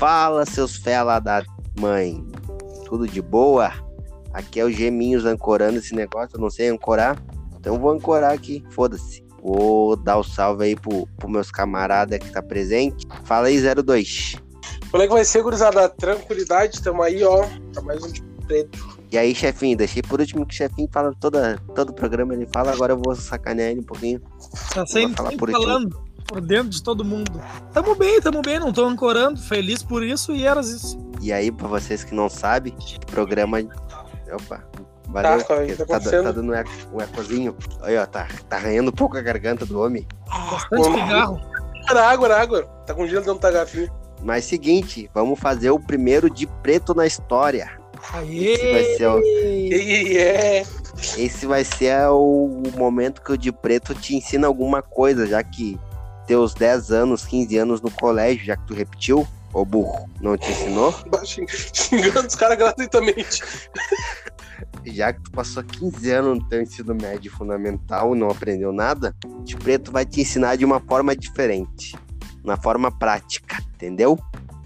Fala, seus fela da mãe. Tudo de boa? Aqui é o Geminhos ancorando esse negócio. Eu não sei ancorar, então vou ancorar aqui. Foda-se. Vou dar o salve aí pro, pro meus camaradas que tá presente. Fala aí, 02. Como é que vai ser, gurizada? Tranquilidade, tamo aí, ó. Tá mais um de preto. E aí, chefinho, deixei por último que o chefinho fala toda, todo o programa, ele fala, agora eu vou sacanear ele um pouquinho. Tá sempre, falar sempre por último. Por dentro de todo mundo. Tamo bem, tamo bem, não tô ancorando, feliz por isso e eras isso. E aí, pra vocês que não sabem, programa. Opa, valeu. Tá, tá tá, acontecendo? tá dando um eco- um ecozinho. Aí, ó, tá, tá arranhando um pouco a garganta do homem. Bastante Como- pigarro. Era água, era água. Tá com gelo dentro da garrafinha. Mas seguinte, vamos fazer o primeiro de preto na história. Aê! Esse vai ser o- é. Esse vai ser o momento que o de preto te ensina alguma coisa, já que teus 10 anos, 15 anos no colégio, já que tu repetiu, ô burro, não te ensinou? xing- Xingando os caras gratuitamente. Já que tu passou 15 anos no teu ensino médio fundamental e não aprendeu nada, o de preto vai te ensinar de uma forma diferente, na forma prática, entendeu?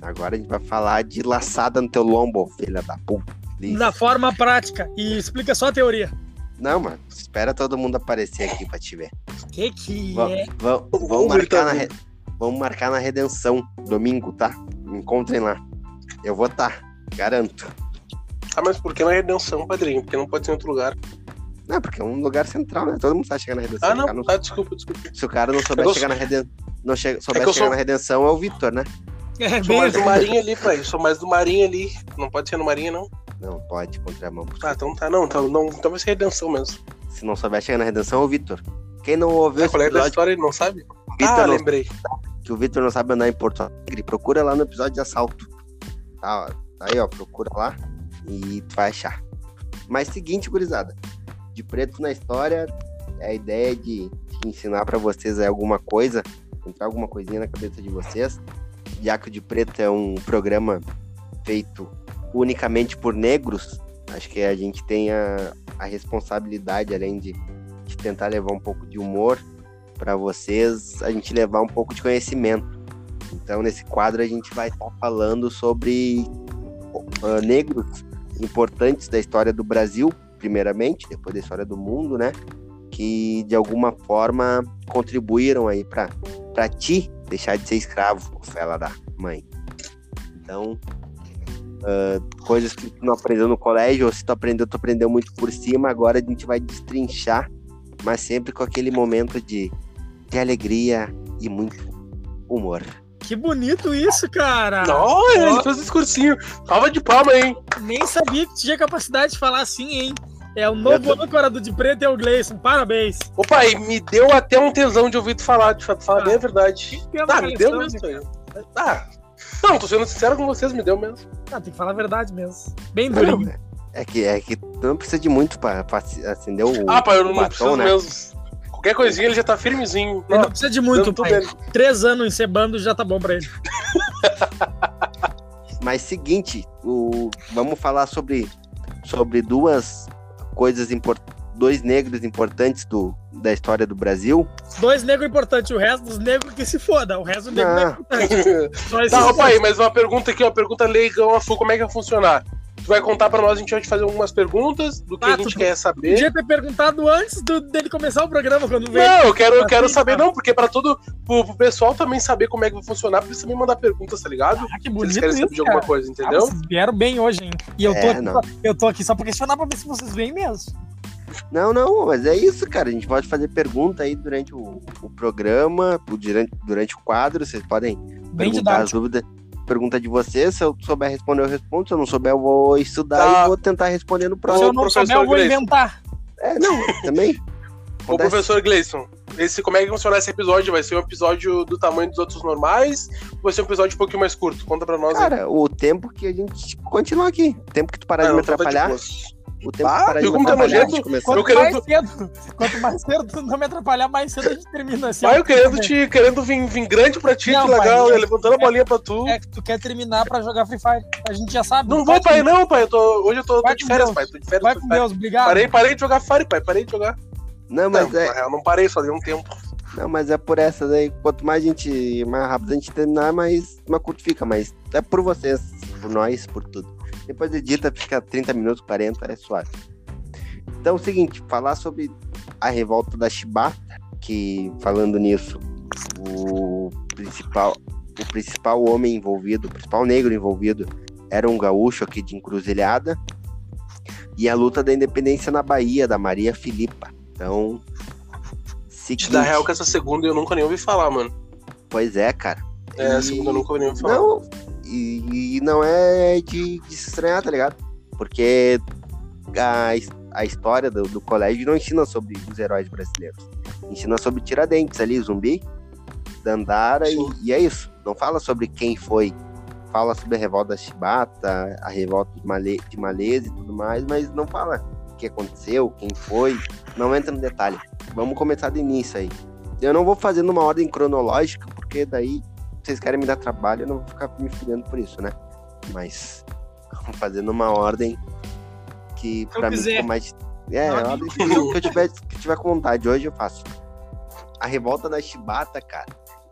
Agora a gente vai falar de laçada no teu lombo, filha da puta. Da forma prática. E explica só a teoria. Não, mano, espera todo mundo aparecer aqui pra te ver. Que que é? va- Vamos marcar na re- vamos marcar na redenção, domingo, tá? Me encontrem lá. Eu vou estar, garanto. Ah, mas por que na redenção, padrinho? Porque não pode ser em outro lugar. Não, porque é um lugar central, né? Todo mundo sabe chegar na redenção. Ah, não. não- Ah, desculpa, desculpa. Se o cara não souber É chegar na redenção. Não che... souber eu chegar sou- na redenção é o Vitor, né? É Sou mais do. Marinho ali, pai. Sou mais do Marinho ali. Não pode ser no Marinho, não. Não, pode, contramão. Ah, então tá, não. Então, não, então vai ser redenção mesmo. Se não souber chegar na redenção é o Vitor. Quem não ouviu esse qual é da história ele não sabe? Vitor ah, não- lembrei. que o Vitor não sabe andar em Porto Alegre, procura lá no episódio de assalto. Tá, ó, tá aí, ó, procura lá e tu vai achar. Mas seguinte, gurizada, de preto na história, é a ideia de, de ensinar pra vocês alguma coisa, entrar alguma coisinha na cabeça de vocês, já que o de preto é um programa feito unicamente por negros, acho que a gente tem a, a responsabilidade, além de, de tentar levar um pouco de humor para vocês, a gente levar um pouco de conhecimento. Então, nesse quadro, a gente vai estar falando sobre ah, negros importantes da história do Brasil, primeiramente, depois da história do mundo, né? Que de alguma forma contribuíram aí para ti deixar de ser escravo, fela da mãe. Então, ah, coisas que tu não aprendeu no colégio, ou se tu aprendeu, tu aprendeu muito por cima, agora a gente vai destrinchar, mas sempre com aquele momento de, de alegria e muito humor. Que bonito isso, cara. Não, ele fez um discursinho. Palma de palma, hein? Nem sabia que tinha capacidade de falar assim, hein? É o novo âncora do de preto é o Gleison. Parabéns. Opa, e me deu até um tesão de ouvir tu falar, de fato, falar Ah, bem a verdade. Ah, que me deu mesmo. Ah, não, tô sendo sincero com vocês, me deu mesmo. Ah, tem que falar a verdade mesmo. Bem durinho. É que, é que tu não precisa de muito pra, pra acender o. Ah, pai, eu não o batom, preciso né? mesmo. Qualquer coisinha ele já tá firmezinho. Ele não precisa de muito, pai. dele. Três anos encebando já tá bom pra ele. Mas seguinte, o, vamos falar sobre, sobre duas coisas importantes. Dois negros importantes do, da história do Brasil. Dois negros importantes, o resto dos negros que se foda. O resto do negro não é Ah. importante. Só esses Tá, dois. pai, mas uma pergunta aqui, uma pergunta leigão a full, como é que vai funcionar? Tu vai contar pra nós, a gente vai te fazer algumas perguntas do que Ah, a gente tu- quer saber. Podia ter perguntado antes do- dele começar o programa, quando veio. Não, eu quero, eu quero Assim, saber, tá. não, porque pra todo. Pro, pro pessoal também saber como é que vai funcionar, pra eles também mandar perguntas, tá ligado? Ah, que Se eles bonito querem saber isso, de alguma cara. coisa, Ah, entendeu? vocês vieram bem hoje, hein? E eu tô, É, aqui, não. só- eu tô aqui só pra questionar pra ver se vocês vêm mesmo. Não, não, mas é isso, cara. A gente pode fazer pergunta aí durante o, o programa, o- durante, durante o quadro. Vocês podem Bem perguntar as didático. dúvidas. Pergunta de vocês. Se eu souber responder, eu respondo. Se eu não souber, eu vou estudar Tá. e vou tentar responder no Se próximo. eu não professor souber, eu vou Gleison. inventar. É, não, também. Ô, professor Gleison, esse, como é que vai funcionar esse episódio? Vai ser um episódio do tamanho dos outros normais? Ou vai ser um episódio um pouquinho mais curto? Conta pra nós aí. Cara, o tempo que a gente continua aqui. O tempo que tu parar de me tá atrapalhar. O tempo Ah, que parar de como tá nojento? Quanto Eu querendo- mais cedo, quanto mais cedo tu não me atrapalhar, mais cedo a gente termina assim. Vai, eu querendo, te, querendo vir, vir grande pra ti, Não, que legal, pai, é- levantando a bolinha pra tu. É que tu quer terminar pra jogar Free Fire. A gente já sabe. Não Vai vou, pai, não, pai. Eu tô, hoje eu tô, tô Vai de com férias, Deus. pai. Tô de férias. Vai com. Deus, obrigado. Parei, parei de jogar Fire, pai. Parei de jogar. Não, Não, mas na é, real, não parei, só dei um tempo. Não, mas é por essa daí. Quanto mais a gente, mais rápido a gente terminar, mais, mais curto fica. Mas é por vocês, por nós, por tudo. Depois edita, fica 30 minutos, 40, é suave. Então é o seguinte, falar sobre a revolta da Chibata, que falando nisso, o principal, o principal homem envolvido, o principal negro envolvido era um gaúcho aqui de Encruzilhada, e a luta da independência na Bahia, da Maria Filipa. Então, seguinte... Da real que essa segunda eu nunca nem ouvi falar, mano. Pois é, cara. É, e... a segunda eu nunca nem ouvi falar. Não, e, e não é de, de, se estranhar, tá ligado? Porque a, a história do, do colégio não ensina sobre os heróis brasileiros. Ensina sobre Tiradentes ali, zumbi, Dandara e, e, é isso. Não fala sobre quem foi. Fala sobre a revolta da Chibata, a revolta de, Male, de Malese e tudo mais, mas não fala o que aconteceu, quem foi. Não entra no detalhe. Vamos começar do início aí. Eu não vou fazer numa ordem cronológica, porque daí vocês querem me dar trabalho, eu não vou ficar me fudendo por isso, né? Mas fazer numa ordem que pra mim ficou mais. É, não, ordem que eu tiver, que tiver com vontade. Hoje eu faço. A revolta da Chibata, cara,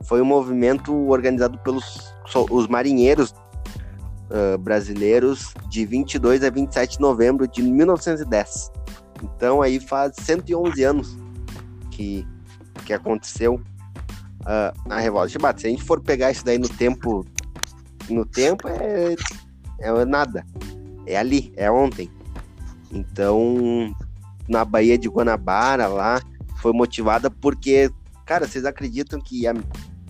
foi um movimento organizado pelos os marinheiros uh, brasileiros de 22 a 27 de novembro de 1910. Então aí faz 111 anos que, que aconteceu uh, a revolta de Chibata. Se a gente for pegar isso daí no tempo, no tempo é, é nada. É ali, é ontem. Então, na Baía de Guanabara lá, foi motivada porque, cara, vocês acreditam que há,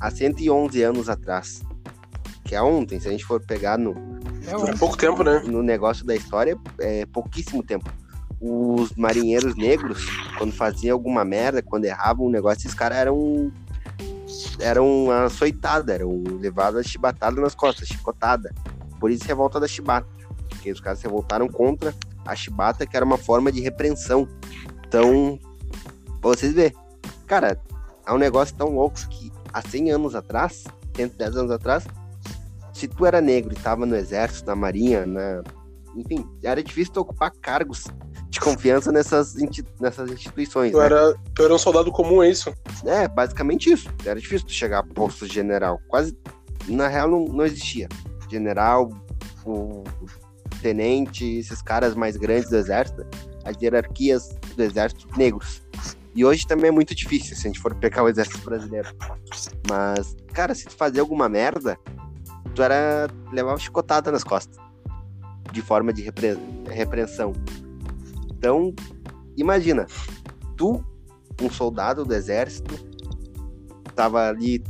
há 111 anos atrás, que é ontem, se a gente for pegar no. É, é pouco tempo, né? No negócio da história, é pouquíssimo tempo. Os marinheiros negros, quando faziam alguma merda, quando erravam um negócio, esses caras eram eram açoitadas, eram levadas chibatadas nas costas, chicotada. Por isso revolta da chibata, porque os caras se revoltaram contra a chibata, que era uma forma de repreensão. Então, pra vocês verem, cara, é um negócio tão louco que há 100 anos atrás, 110 anos atrás, se tu era negro e tava no exército, na marinha, na... enfim, era difícil tu ocupar cargos de confiança nessas, nessas instituições. Tu, né? era, tu era um soldado comum, é isso? É, basicamente isso. Era difícil tu chegar a posto de general. Quase, na real, não, não existia. General, o tenente, esses caras mais grandes do exército, as hierarquias do exército negros. E hoje também é muito difícil, se a gente for pegar o exército brasileiro. Mas, cara, se tu fazer alguma merda, tu era levar uma chicotada nas costas. De forma de repre repreensão. Então, imagina, tu, um soldado do exército, tava ali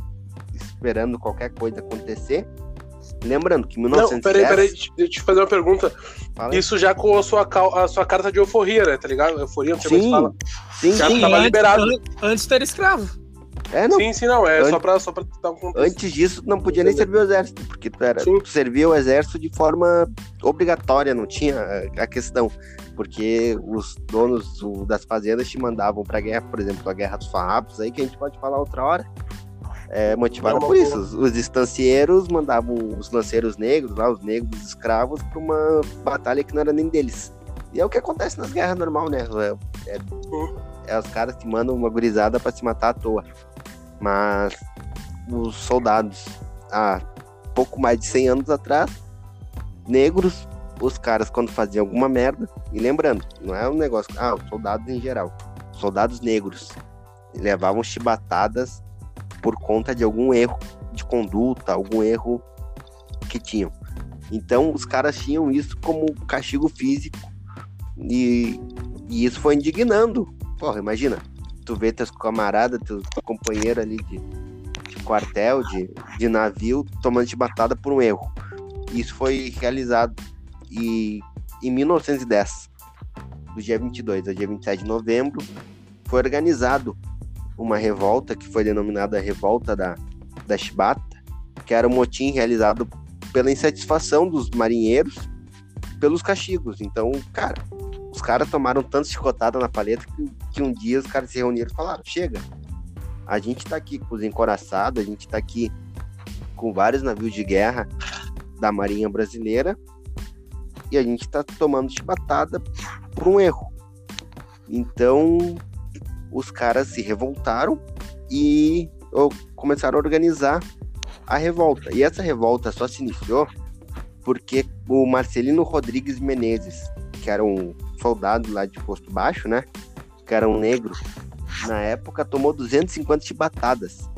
esperando qualquer coisa acontecer. Lembrando que 1910... Não, peraí, peraí, deixa eu te fazer uma pergunta. Fala. Isso já com a sua, a sua carta de euforia, né? Tá ligado? Euforia, não sei sim, fala. Sim, já sim. Tava antes, liberado. Antes de escravo. É, não. Sim, sim, não. É antes, só pra, só pra dar um contexto. Antes disso, não podia nem servir o exército, porque tu, era, tu servia o exército de forma obrigatória, não tinha a questão porque os donos das fazendas te mandavam para guerra, por exemplo, a guerra dos farrapos aí que a gente pode falar outra hora. É, motivado por isso. Os, os estancieiros mandavam os lanceiros negros, lá, os negros os escravos, para uma batalha que não era nem deles. E é o que acontece nas guerras normal, né? É, é, é os caras que mandam uma gurizada para se matar à toa. Mas os soldados, há pouco mais de 100 anos atrás, negros os caras, quando faziam alguma merda, e lembrando, não é um negócio, ah, os soldados em geral, soldados negros levavam chibatadas por conta de algum erro de conduta, algum erro que tinham. Então, os caras tinham isso como castigo físico e, e isso foi indignando. Porra, imagina, tu vê teus camaradas, teu companheiro ali de, de quartel, de, de navio, tomando chibatada por um erro. Isso foi realizado e em 1910, do dia 22 ao dia 27 de novembro, foi organizado uma revolta que foi denominada Revolta da, da Chibata, que era um motim realizado pela insatisfação dos marinheiros pelos castigos. Então, cara, caras tomaram tanto chicotada na paleta que, que, um dia os caras se reuniram e falaram: chega, a gente tá aqui com os encoraçados, a gente tá aqui com vários navios de guerra da Marinha Brasileira e a gente está tomando chibatada por um erro. Então, os caras se revoltaram e começaram a organizar a revolta. E essa revolta só se iniciou porque o Marcelino Rodrigues Menezes, que era um soldado lá de posto baixo, né? Que era um negro, na época tomou 250 chibatadas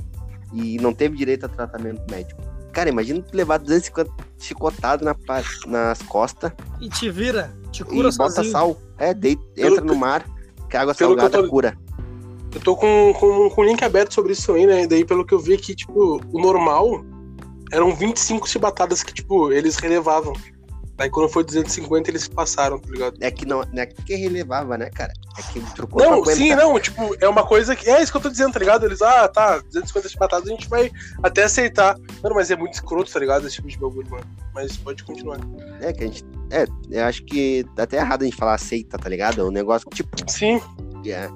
e não teve direito a tratamento médico. Cara, imagina tu levar 250 chicotadas na, nas costas. E te vira, te cura e sozinho. bota sal. É, deita, entra no mar, que a água salgada tô... cura. Eu tô com, com, com o link aberto sobre isso aí, né? E daí, pelo que eu vi aqui, tipo, o normal eram 25 chibatadas que, tipo, eles relevavam. Aí quando foi 250, eles passaram, tá ligado? É que não, não é que relevava, né, cara? É que trocou Não, sim, não, tipo, é uma coisa que. É isso que eu tô dizendo, tá ligado? Eles, ah, tá, 250 chibatadas a gente vai até aceitar. Mano, mas é muito escroto, tá ligado? Esse tipo de bagulho, mano. Mas pode continuar. É que a gente. É, eu acho que tá até errado a gente falar aceita, tá ligado? É um negócio, tipo. Sim. É.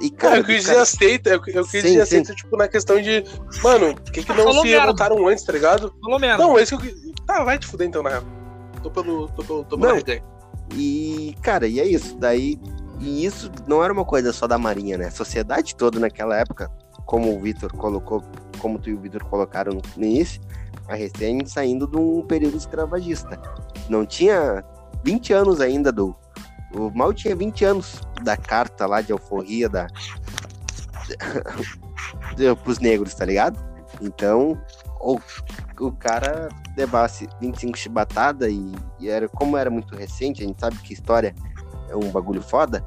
E, cara, eu quis dizer cara... aceita, eu, eu quis sim, dizer aceita, tipo, na questão de, mano, por que, que não Falou se merda. revoltaram antes, tá ligado? Falou merda. Não, é isso que eu Tá, vai te fuder então, na real. Tô pelo. tô pelo. tô pelo E, cara, e é isso. Daí. E isso não era uma coisa só da Marinha, né? A sociedade toda naquela época, como o Vitor colocou, como tu e o Vitor colocaram no início, a recém saindo de um período escravagista. Não tinha 20 anos ainda do, o Mal tinha 20 anos da carta lá de alforria da. pros negros, tá ligado? Então, o, o cara levasse 25 chibatada e, e, era, como era muito recente, a gente sabe que história é um bagulho foda,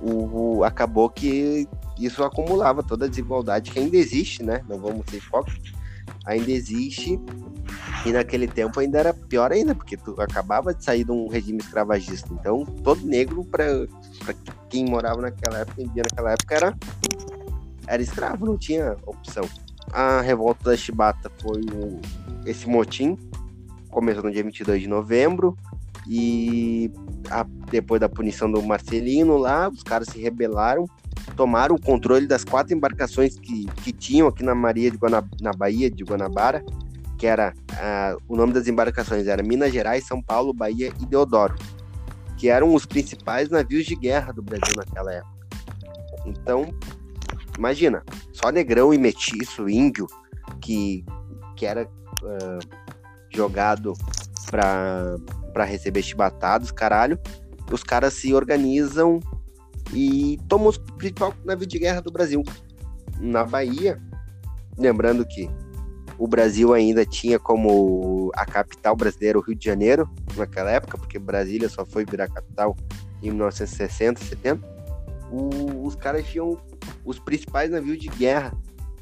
o, o, acabou que isso acumulava toda a desigualdade que ainda existe, né? Não vamos ser hipócritas, ainda existe e naquele tempo ainda era pior ainda, porque tu acabava de sair de um regime escravagista. Então, todo negro, para quem morava naquela época, vivia naquela época, era, era escravo, não tinha opção. A revolta da Chibata foi o, esse motim, começou no dia 22 de novembro, e a, depois da punição do Marcelino lá, os caras se rebelaram, tomaram o controle das quatro embarcações que, que tinham aqui na Maria de Guanab na Bahia de Guanabara, que era uh, o nome das embarcações era Minas Gerais, São Paulo, Bahia e Deodoro, que eram os principais navios de guerra do Brasil naquela época. Então, imagina, só negrão e metiço, índio, que, que era uh, jogado para receber chibatados, caralho, os caras se organizam e tomam os principais navios de guerra do Brasil. Na Bahia, lembrando que o Brasil ainda tinha como a capital brasileira o Rio de Janeiro, naquela época, porque Brasília só foi virar capital em 1960, 70. O, os caras tinham os principais navios de guerra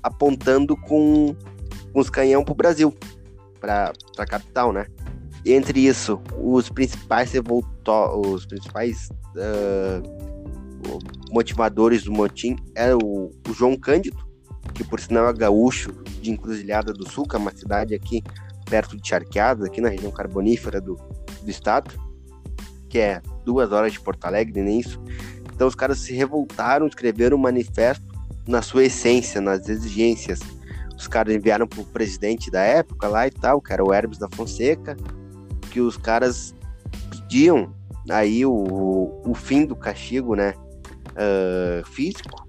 apontando com, com os canhão para o Brasil, para a capital, né? Entre isso, os principais revoltou, os principais uh, motivadores do motim era o, o João Cândido, que por sinal é gaúcho de Encruzilhada do Sul, que é uma cidade aqui perto de Charqueadas, aqui na região carbonífera do, do estado, que é duas horas de Porto Alegre, nem isso. Então os caras se revoltaram, escreveram um manifesto na sua essência, nas exigências. Os caras enviaram para o presidente da época lá e tal, que era o Hermes da Fonseca, que os caras pediam aí o, o fim do castigo, né, uh, físico,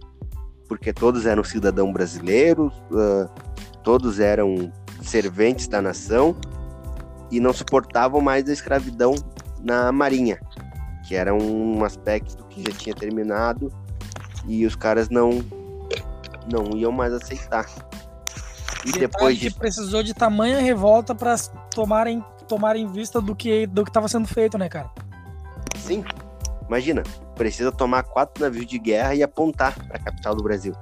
porque todos eram cidadãos brasileiros, uh, todos eram serventes da nação e não suportavam mais a escravidão na marinha, que era um aspecto que já tinha terminado e os caras não não iam mais aceitar. E depois de precisou de tamanha revolta para tomarem tomarem vista do que do que estava sendo feito, né, cara? Sim. Imagina, precisa tomar quatro navios de guerra e apontar para a capital do Brasil.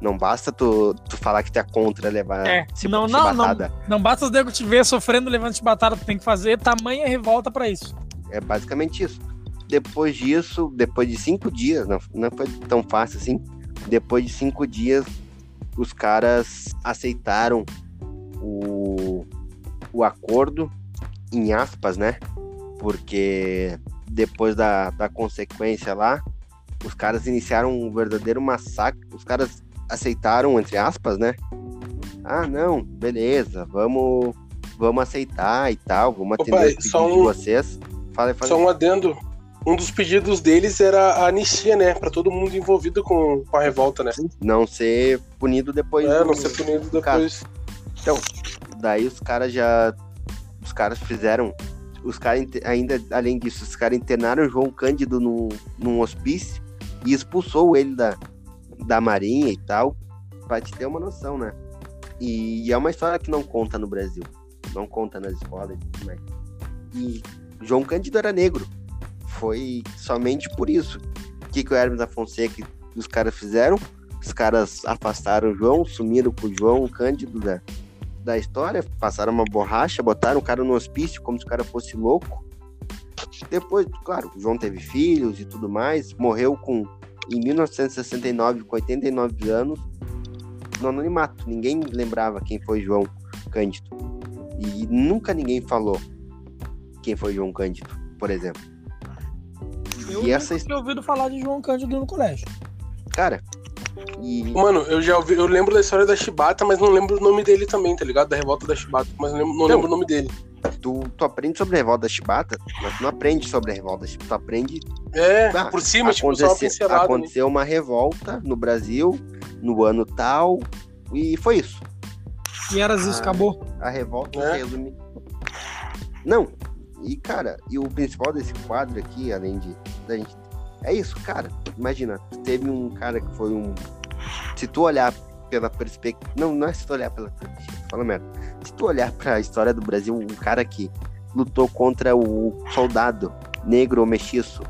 Não basta tu, tu falar que tu é contra levar é, não, não, não, não basta os negros te ver sofrendo levando de batata, tu tem que fazer tamanha revolta para isso. É basicamente isso. Depois disso, depois de cinco dias, não, não foi tão fácil assim. Depois de cinco dias, os caras aceitaram o, o acordo, em aspas, né? Porque depois da, da consequência lá, os caras iniciaram um verdadeiro massacre. Os caras aceitaram, entre aspas, né? Ah, não, beleza, vamos, vamos aceitar e tal, vamos atender Opa, os pedidos um, de vocês. Fala, fala. Só um adendo, um dos pedidos deles era a anistia, né? Pra todo mundo envolvido com, com a revolta, né? Não ser punido depois. É, não ser punido depois. Então, daí os caras já. Os caras fizeram. Os caras ainda, além disso, os caras internaram o João Cândido no, num hospício e expulsou ele da, da marinha e tal. Pra te ter uma noção, né? E, e é uma história que não conta no Brasil. Não conta nas escolas e tudo mais. E João Cândido era negro foi somente por isso. O que, que o Hermes da Fonseca e os caras fizeram? Os caras afastaram o João, sumiram com o João o Cândido da, da história, passaram uma borracha, botaram o cara no hospício como se o cara fosse louco. Depois, claro, o João teve filhos e tudo mais, morreu com em 1969, com 89 anos, no anonimato. Ninguém lembrava quem foi João Cândido. E nunca ninguém falou quem foi João Cândido, por exemplo. Eu e essa tinha ouvido falar de João Cândido no colégio. Cara, e... Mano, eu já ouvi, eu lembro da história da Chibata, mas não lembro o nome dele também, tá ligado? Da revolta da Chibata, mas não lembro, não lembro o nome dele. Tu, tu aprende sobre a revolta da Chibata, mas tu não aprende sobre a revolta da Chibata, tu aprende. É, ah, por cima, tipo, só uma pincelada. Aconteceu né? uma revolta no Brasil, no ano tal, e foi isso. E era isso, acabou. A revolta é. resume. Não, e, cara, e o principal desse quadro aqui, além de da gente. É isso, cara. Imagina, teve um cara que foi um. Se tu olhar pela perspectiva. Não, não é se tu olhar pela. Fala merda. Se tu olhar pra história do Brasil, um cara que lutou contra o soldado negro ou mestiço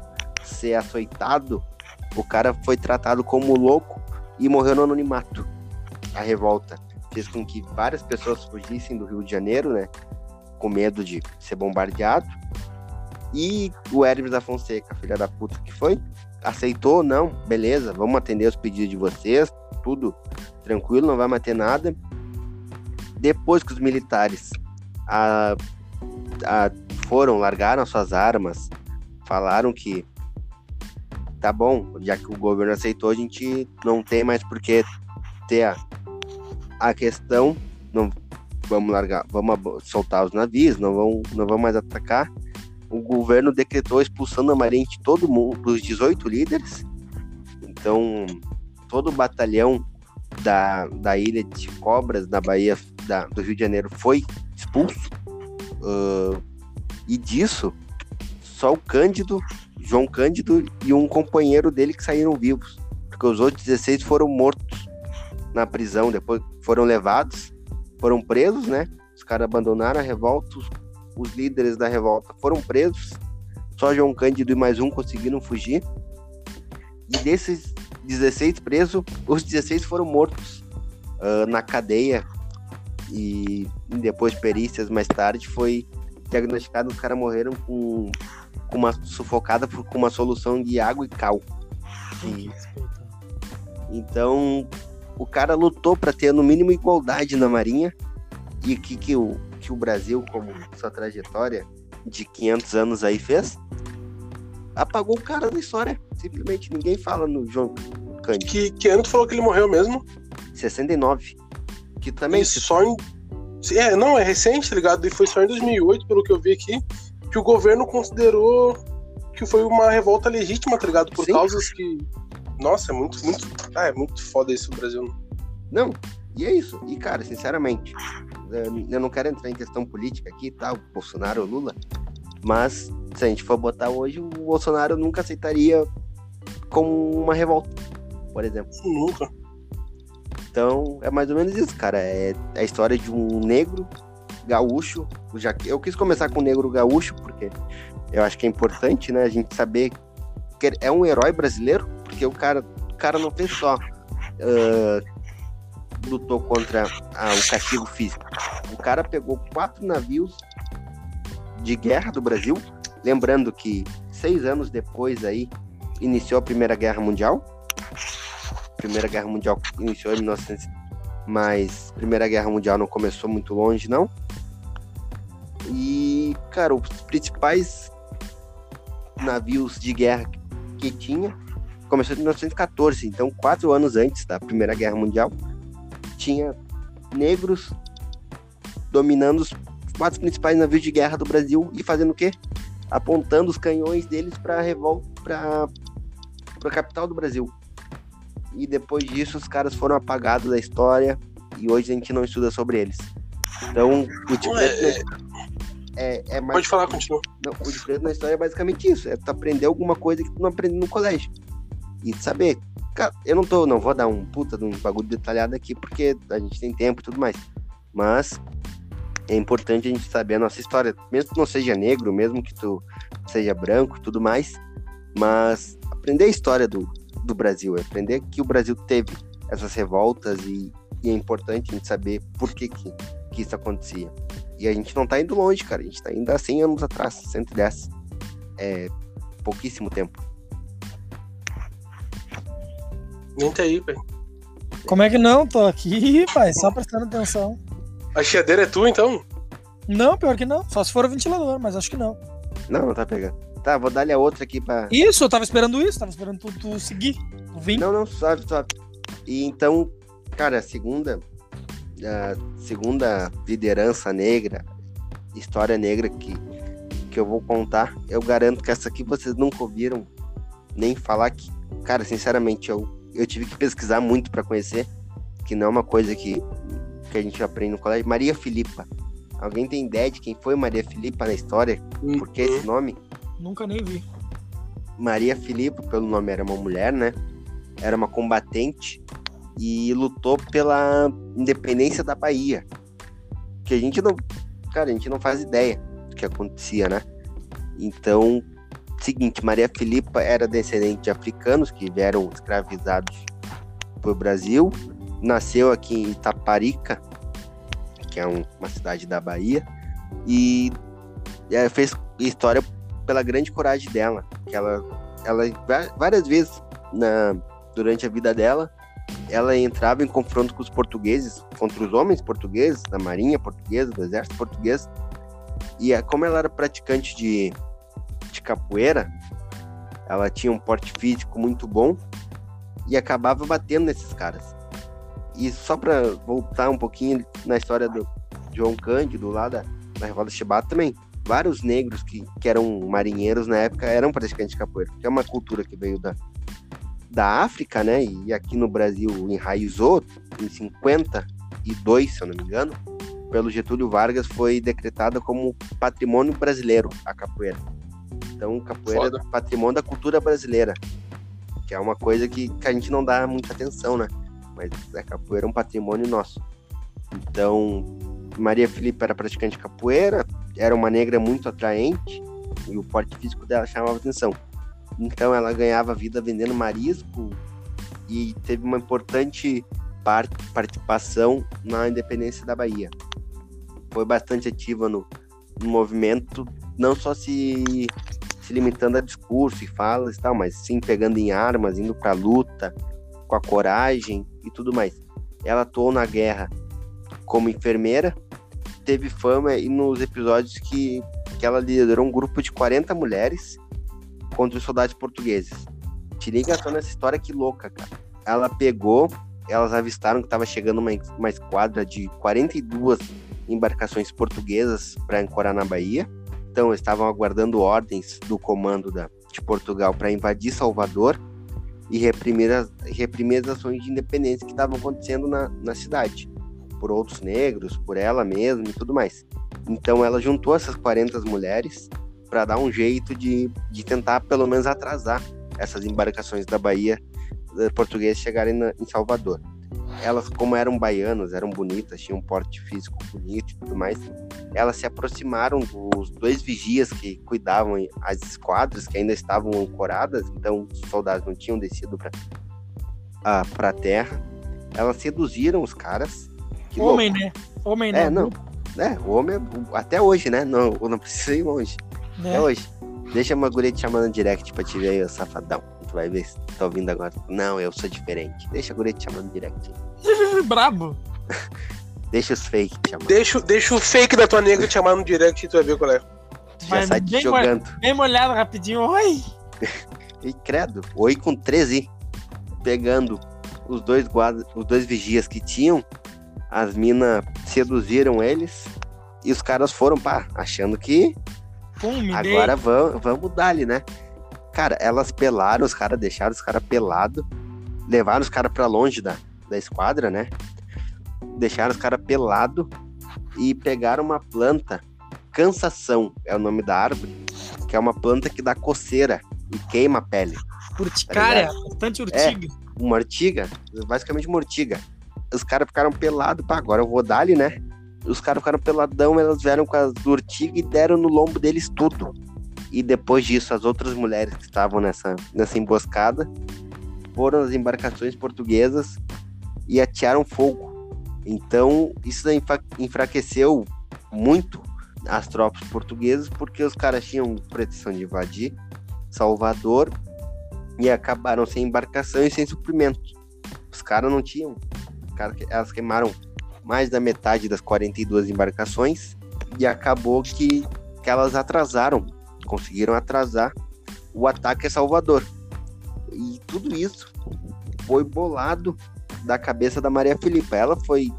ser açoitado, o cara foi tratado como louco e morreu no anonimato. A revolta fez com que várias pessoas fugissem do Rio de Janeiro, né? com medo de ser bombardeado. E o Hermes da Fonseca, filha da puta que foi, aceitou, não, beleza, vamos atender os pedidos de vocês, tudo tranquilo, não vai manter nada. Depois que os militares a, a, foram, largaram suas armas, falaram que tá bom, já que o governo aceitou, a gente não tem mais por que ter a, a questão, não, vamos largar, vamos soltar os navios, não vão, não vão mais atacar. O governo decretou expulsando a marinha de todo mundo, dos 18 líderes. Então, todo o batalhão da, da ilha de Cobras, na Bahia da, do Rio de Janeiro, foi expulso. Uh, e disso, só o Cândido, João Cândido e um companheiro dele que saíram vivos. Porque os outros 16 foram mortos na prisão, depois foram levados foram presos, né? Os caras abandonaram a revolta, os, líderes da revolta foram presos, só João Cândido e mais um conseguiram fugir. E desses 16 presos, os 16 foram mortos uh, na cadeia. E, depois perícias mais tarde foi diagnosticado os caras morreram com, com uma sufocada com uma solução de água e cal. E, então, o cara lutou para ter no mínimo igualdade na Marinha e que, que, o, que o Brasil, como sua trajetória de 500 anos aí fez, apagou o cara da história. Simplesmente ninguém fala no João Cândido. Que, que ano tu falou que ele morreu mesmo? 69. Que também. E só em... É, não, é recente, tá ligado? E foi só em 2008, pelo que eu vi aqui, que o governo considerou que foi uma revolta legítima, tá ligado? Por Sim. causas que nossa, é muito, muito. Ah, é muito foda isso no Brasil. Não, e é isso. E, cara, sinceramente, eu não quero entrar em questão política aqui, tá? O Bolsonaro ou Lula. Mas, se a gente for botar hoje, o Bolsonaro nunca aceitaria como uma revolta, por exemplo. Nunca. Então, é mais ou menos isso, cara. É a história de um negro gaúcho. Já, eu quis começar com o negro gaúcho, porque eu acho que é importante, né? A gente saber que é um herói brasileiro, porque o cara, o cara não fez só uh, lutou contra ah, o castigo físico. O cara pegou quatro navios de guerra do Brasil, lembrando que seis anos depois aí iniciou a Primeira Guerra Mundial. Primeira Guerra Mundial iniciou em 1900, mas Primeira Guerra Mundial não começou muito longe, não. E, cara, os principais navios de guerra que tinha começou em 1914, então quatro anos antes da Primeira Guerra Mundial, tinha negros dominando os quatro principais navios de guerra do Brasil e fazendo o quê? apontando os canhões deles para revolta para a capital do Brasil. E depois disso os caras foram apagados da história e hoje a gente não estuda sobre eles. Então, o de preto é, é mais... Pode falar, continua. Não, o de preto na história é basicamente isso, é tu aprender alguma coisa que tu não aprende no colégio. E saber, cara, eu não tô, não vou dar um puta de um bagulho detalhado aqui porque a gente tem tempo e tudo mais. Mas é importante a gente saber a nossa história, mesmo que não seja negro, mesmo que tu seja branco, tudo mais, mas aprender a história do, do Brasil, aprender que o Brasil teve essas revoltas e, e é importante a gente saber por que, que, que isso acontecia. E a gente não tá indo longe, cara, a gente tá indo há 100 anos atrás, 110. É pouquíssimo tempo. Nem tá aí, pai. Como é que não? Tô aqui, pai, só prestando atenção. A chiadeira é tua, então? Não, pior que não. Só se for o ventilador, mas acho que não. Não, não tá pegando. Tá, vou dar-lhe a outra aqui pra. Isso, eu tava esperando isso, tava esperando tu, tu seguir. Tu vir. Não, não, suave, suave. E então, cara, a segunda. A segunda liderança negra, história negra que, que eu vou contar, eu garanto que essa aqui vocês nunca ouviram nem falar que. Cara, sinceramente, eu, eu tive que pesquisar muito para conhecer, que não é uma coisa que, que a gente aprende no colégio. Maria Filipa. Alguém tem ideia de quem foi Maria Filipa na história? Por que esse nome? Nunca nem vi. Maria Filipa, pelo nome, era uma mulher, né? Era uma combatente e lutou pela independência da Bahia. Que a gente não. Cara, a gente não faz ideia do que acontecia, né? Então, seguinte, Maria Filipa era descendente de africanos que vieram escravizados para o Brasil. Nasceu aqui em Itaparica, que é um, uma cidade da Bahia, e é, fez história pela grande coragem dela, que ela, ela várias vezes na, durante a vida dela, ela entrava em confronto com os portugueses, contra os homens portugueses, da marinha portuguesa, do exército português, e como ela era praticante de capoeira, ela tinha um porte físico muito bom e acabava batendo nesses caras. E só para voltar um pouquinho na história do João Cândido, lá da, da Revolta Chibata também, vários negros que, que eram marinheiros na época eram praticantes de capoeira, que é uma cultura que veio da, da África, né? E aqui no Brasil enraizou em 52, se eu não me engano, pelo Getúlio Vargas foi decretada como patrimônio brasileiro a capoeira. Então, capoeira Foda. é patrimônio da cultura brasileira, que é uma coisa que, que a gente não dá muita atenção, né? mas a capoeira é um patrimônio nosso. Então, Maria Filipe era praticante de capoeira, era uma negra muito atraente e o porte físico dela chamava atenção. Então, ela ganhava vida vendendo marisco e teve uma importante participação na independência da Bahia. Foi bastante ativa no, no movimento, não só se, se limitando a discurso e falas e tal, mas sim pegando em armas, indo para luta, com a coragem e tudo mais. Ela atuou na guerra como enfermeira, teve fama e nos episódios que, que ela liderou um grupo de 40 mulheres contra os soldados portugueses. Te liga só nessa história que louca, cara. Ela pegou, elas avistaram que estava chegando uma, uma esquadra de 42 embarcações portuguesas para ancorar na Bahia. Então, estavam aguardando ordens do comando da, de Portugal para invadir Salvador e reprimir as, reprimir as ações de independência que estavam acontecendo na, na cidade, por outros negros, por ela mesma e tudo mais. Então ela juntou essas 40 mulheres para dar um jeito de, de tentar pelo menos atrasar essas embarcações da Bahia eh, português chegarem na, em Salvador elas, como eram baianas, eram bonitas, tinham um porte físico bonito e tudo mais, elas se aproximaram dos dois vigias que cuidavam as esquadras, que ainda estavam ancoradas, então os soldados não tinham descido para a terra. Elas seduziram os caras. Homem, louco. né? Homem, né? É, não. É, o homem, até hoje, né? Não, não precisa ir longe. É. Até hoje. Deixa uma guria te chamando no direct pra te ver aí, safadão. Tu vai ver se tá ouvindo agora. Não, eu sou diferente. Deixa a guria te chamando no direct. Brabo. deixa os fake te chamando. Deixa, deixa o fake da tua nega te chamar no direct e tu vai ver qual é. Tu já sai te jogando. Bem molhado rapidinho. Oi! e credo. Oi com 13. Pegando os dois guardas, os dois vigias que tinham. As minas seduziram eles. E os caras foram, pá, achando que Pum, me Agora vamos, vamos dar ali, né? Cara, elas pelaram os caras, deixaram os caras pelados, levaram os caras pra longe da, da esquadra, né? Deixaram os caras pelados e pegaram uma planta, cansação é o nome da árvore, que é uma planta que dá coceira e queima a pele. Urticária, tá bastante urtiga. É, uma urtiga, basicamente uma urtiga. Os caras ficaram pelados, pá, agora eu vou dar ali, né? Os caras ficaram peladão, elas vieram com as urtigas e deram no lombo deles tudo. E depois disso, as outras mulheres que estavam nessa, nessa emboscada foram as embarcações portuguesas e atearam fogo. Então, isso enfraqueceu muito as tropas portuguesas, porque os caras tinham pretensão de invadir Salvador e acabaram sem embarcação e sem suprimento. Os caras não tinham. Elas queimaram mais da metade das 42 embarcações e acabou que, que elas atrasaram, conseguiram atrasar o ataque a Salvador. E tudo isso foi bolado da cabeça da Maria Filipa. Ela foi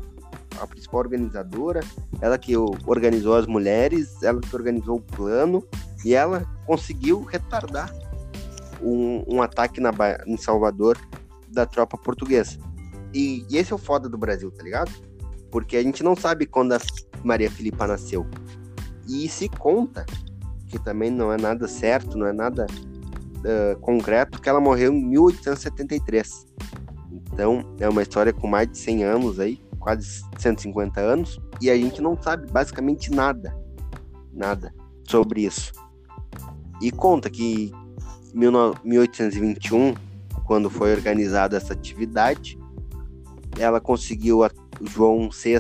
a principal organizadora, ela que organizou as mulheres, ela que organizou o plano e ela conseguiu retardar um, um ataque na, em Salvador da tropa portuguesa. E, e, esse é o foda do Brasil, tá ligado? Porque a gente não sabe quando a Maria Filipa nasceu. E se conta, que também não é nada certo, não é nada uh, concreto, que ela morreu em 1873. Então, é uma história com mais de 100 anos aí, quase 150 anos, e a gente não sabe basicamente nada, nada sobre isso. E conta que 1821, quando foi organizada essa atividade, ela conseguiu a João VI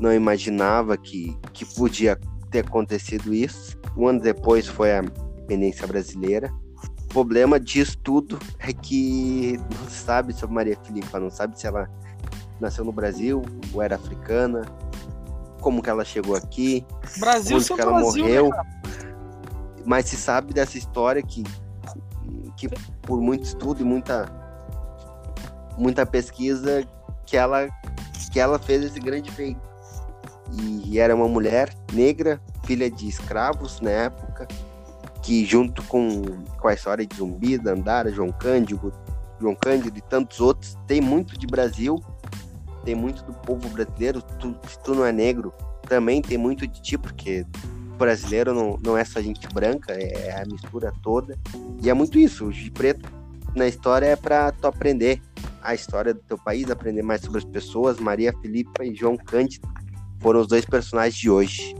não imaginava que, que podia ter acontecido isso. Um ano depois foi a independência brasileira. O problema disso tudo é que não se sabe sobre Maria Filipa, não sabe se ela nasceu no Brasil ou era africana, como que ela chegou aqui, Brasil onde que ela Brasil, morreu. Né, mas se sabe dessa história que, que por muito estudo e muita, muita pesquisa que ela, que ela fez esse grande feito. E, e era uma mulher negra, filha de escravos na época, que junto com, com a história de Zumbi, Dandara, João Cândido, João Cândido e tantos outros, tem muito de Brasil, tem muito do povo brasileiro. Tu, se tu não é negro, também tem muito de ti, porque brasileiro não, não é só gente branca, é a mistura toda. E é muito isso, o de preto na história é para tu aprender a história do teu país, aprender mais sobre as pessoas. Maria Filipa e João Cândido foram os dois personagens de hoje.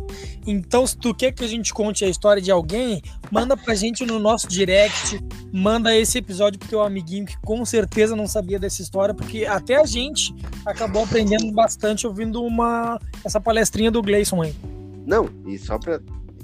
Então, se tu quer que a gente conte a história de alguém, manda pra gente no nosso direct, manda esse episódio pro teu amiguinho que com certeza não sabia dessa história, porque até a gente acabou aprendendo bastante ouvindo uma essa palestrinha do Gleison aí. Não, e só pra.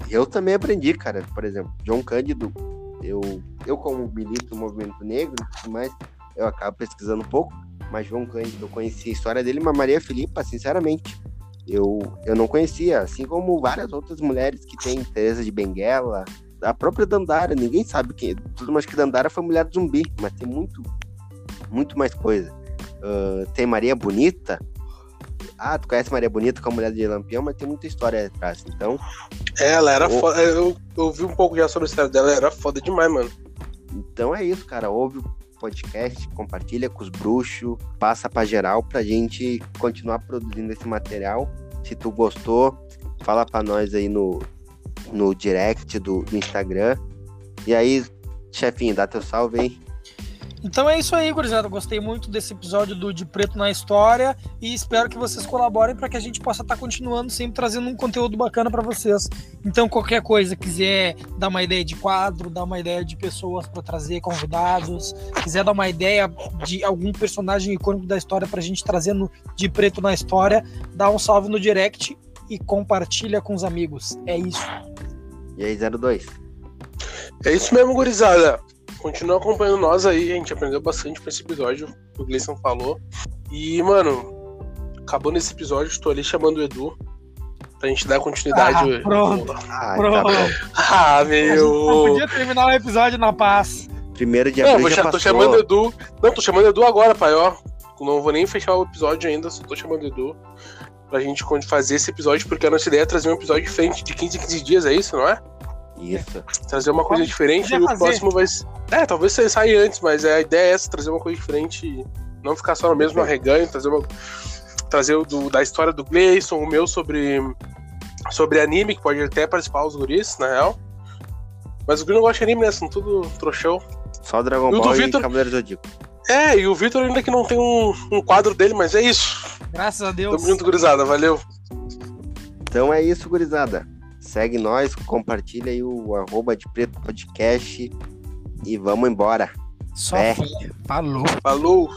Eu também aprendi, cara. Por exemplo, João Cândido, eu, eu como milito do movimento negro mas eu acabo pesquisando um pouco, mas João Cândido, eu conheci a história dele, mas Maria Filipa, sinceramente, eu, eu não conhecia, assim como várias outras mulheres que têm Teresa de Benguela, a própria Dandara, ninguém sabe quem. Tudo mais que Dandara foi mulher zumbi, mas tem muito, muito mais coisa. Uh, tem Maria Bonita, ah, tu conhece Maria Bonita com a mulher de Lampião, mas tem muita história atrás, então. É, ela era ou... foda. Eu, ouvi um pouco já sobre a história dela, era foda demais, mano. Então é isso, cara. Ouve podcast, compartilha com os bruxos, passa pra geral pra gente continuar produzindo esse material. Se tu gostou, fala pra nós aí no, no direct do, do Instagram. E aí, chefinho, dá teu salve aí. Então é isso aí, gurizada. Gostei muito desse episódio do De Preto na História e espero que vocês colaborem para que a gente possa estar tá continuando sempre trazendo um conteúdo bacana para vocês. Então, qualquer coisa, quiser dar uma ideia de quadro, dar uma ideia de pessoas para trazer convidados, quiser dar uma ideia de algum personagem icônico da história para a gente trazer no De Preto na História, dá um salve no direct e compartilha com os amigos. É isso. E aí, 02? É isso mesmo, gurizada continua acompanhando nós aí, a gente aprendeu bastante com esse episódio, que o Gleison falou. E, mano, acabou nesse episódio, estou ali chamando o Edu pra gente dar continuidade. Ah, pronto. Ah, pronto. Tá ah, meu. não podia terminar o episódio na paz. Primeiro de abril. Não, já tô chamando o Edu. Não, tô chamando o Edu agora, pai, ó. Não vou nem fechar o episódio ainda, só tô chamando o Edu. pra gente fazer esse episódio, porque a nossa ideia é trazer um episódio diferente de 15 em 15 dias, é isso, não é? Isso. Trazer uma coisa diferente e o fazer. próximo vai. É, talvez você saia antes, mas a ideia é essa, trazer uma coisa diferente e não ficar só no mesmo arreganho, trazer uma. Trazer o do- da história do Gleison, o meu sobre. Sobre anime, que pode até participar os guris, na real. Mas o Guri não gosta de anime, né? São tudo trouxão. Só Dragon E Ball e Vitor? Cavaleiro Zodíaco. É, e o Vitor ainda que não tem um, um quadro dele, mas é isso. Graças a Deus. Tamo junto, gurizada. Valeu. Então é isso, gurizada. Segue nós, compartilha aí o arroba de preto podcast e vamos embora. Só É. Falou. Falou.